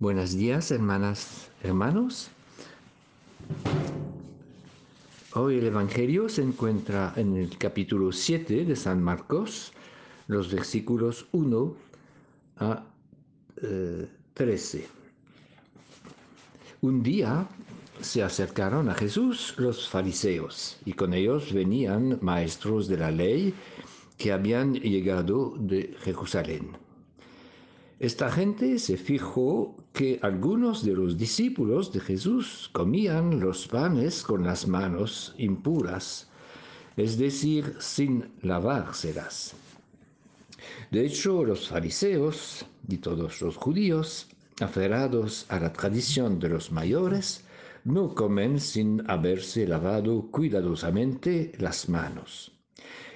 Buenos días, hermanas, hermanos. Hoy el Evangelio se encuentra en el capítulo 7 de San Marcos, los versículos 1 a 13. Eh, Un día se acercaron a Jesús los fariseos y con ellos venían maestros de la ley que habían llegado de Jerusalén. Esta gente se fijó que algunos de los discípulos de Jesús comían los panes con las manos impuras, es decir, sin lavárselas. De hecho, los fariseos y todos los judíos, aferrados a la tradición de los mayores, no comen sin haberse lavado cuidadosamente las manos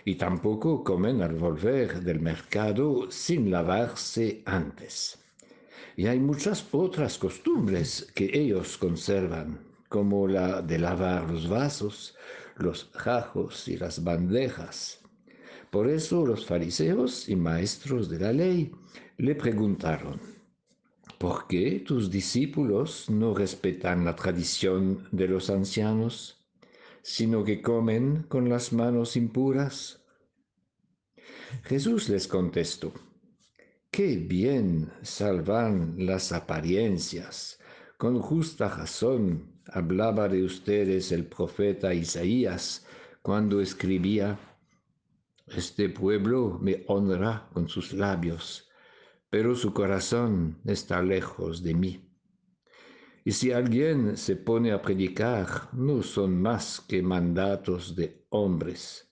y tampoco comen al volver del mercado sin lavarse antes. Y hay muchas otras costumbres que ellos conservan, como la de lavar los vasos, los jajos y las bandejas. Por eso los fariseos y maestros de la ley le preguntaron, ¿por qué tus discípulos no respetan la tradición de los ancianos? Sino que comen con las manos impuras? Jesús les contestó, qué bien salvan las apariencias. Con justa razón hablaba de ustedes el profeta Isaías cuando escribía, Este pueblo me honra con sus labios, pero su corazón está lejos de mí. Y si alguien se pone a predicar, no son más que mandatos de hombres.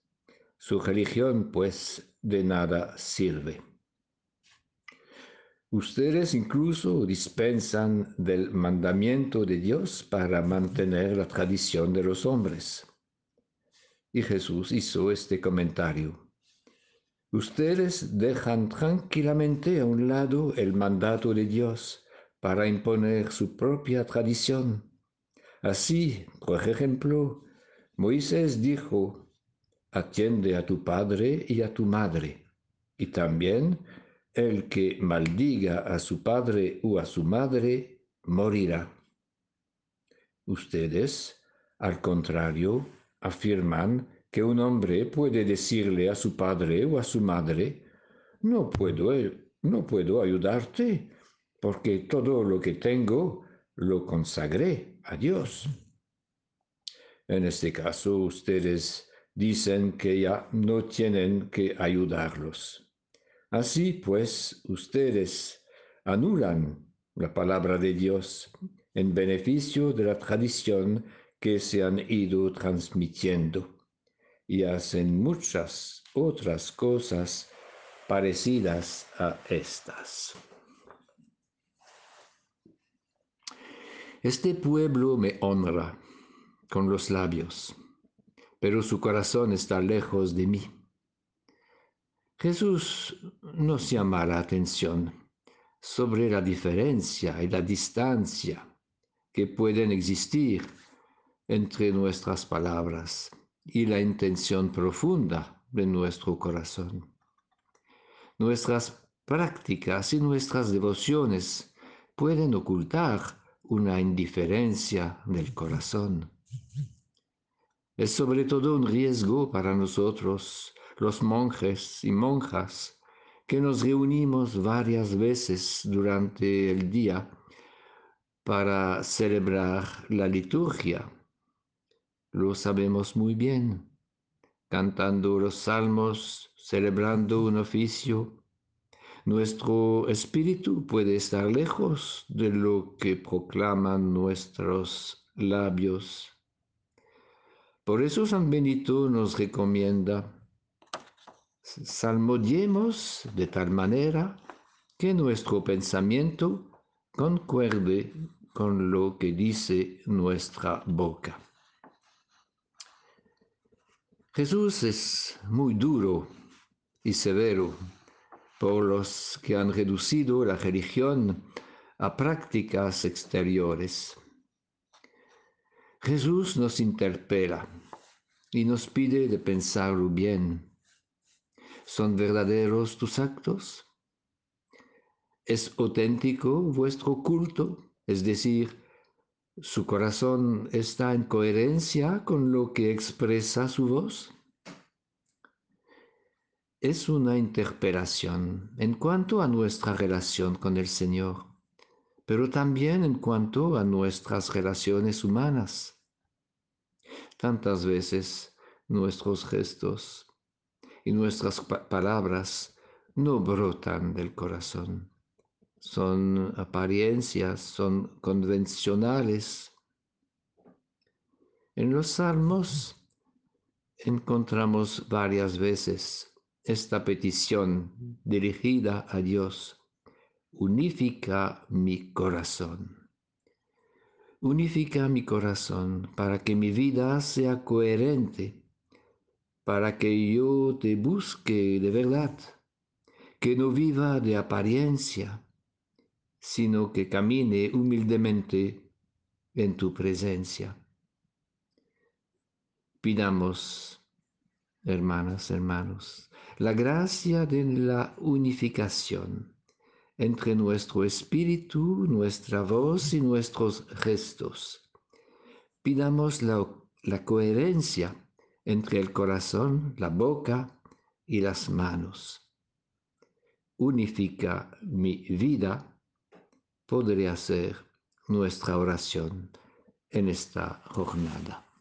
Su religión, pues, de nada sirve. Ustedes incluso dispensan del mandamiento de Dios para mantener la tradición de los hombres. Y Jesús hizo este comentario. Ustedes dejan tranquilamente a un lado el mandato de Dios para imponer su propia tradición. Así, por ejemplo, Moisés dijo, atiende a tu padre y a tu madre, y también el que maldiga a su padre o a su madre morirá. Ustedes, al contrario, afirman que un hombre puede decirle a su padre o a su madre, no puedo, no puedo ayudarte porque todo lo que tengo lo consagré a Dios. En este caso, ustedes dicen que ya no tienen que ayudarlos. Así pues, ustedes anulan la palabra de Dios en beneficio de la tradición que se han ido transmitiendo y hacen muchas otras cosas parecidas a estas. Este pueblo me honra con los labios, pero su corazón está lejos de mí. Jesús nos llama la atención sobre la diferencia y la distancia que pueden existir entre nuestras palabras y la intención profunda de nuestro corazón. Nuestras prácticas y nuestras devociones pueden ocultar una indiferencia del corazón. Es sobre todo un riesgo para nosotros, los monjes y monjas, que nos reunimos varias veces durante el día para celebrar la liturgia. Lo sabemos muy bien, cantando los salmos, celebrando un oficio, nuestro espíritu puede estar lejos de lo que proclaman nuestros labios. Por eso San Benito nos recomienda, salmodiemos de tal manera que nuestro pensamiento concuerde con lo que dice nuestra boca. Jesús es muy duro y severo por los que han reducido la religión a prácticas exteriores. Jesús nos interpela y nos pide de pensarlo bien. ¿Son verdaderos tus actos? ¿Es auténtico vuestro culto? Es decir, ¿su corazón está en coherencia con lo que expresa su voz? Es una interpelación en cuanto a nuestra relación con el Señor, pero también en cuanto a nuestras relaciones humanas. Tantas veces nuestros gestos y nuestras palabras no brotan del corazón son apariencias, son convencionales. En los salmos encontramos varias veces esta petición dirigida a Dios. Unifica mi corazón. Unifica mi corazón para que mi vida sea coherente, para que yo te busque de verdad, que no viva de apariencia, sino que camine humildemente en tu presencia. Pidamos, hermanas, hermanos, la gracia de la unificación entre nuestro espíritu, nuestra voz y nuestros gestos. Pidamos la, la coherencia entre el corazón, la boca y las manos. Unifica mi vida podría ser nuestra oración en esta jornada.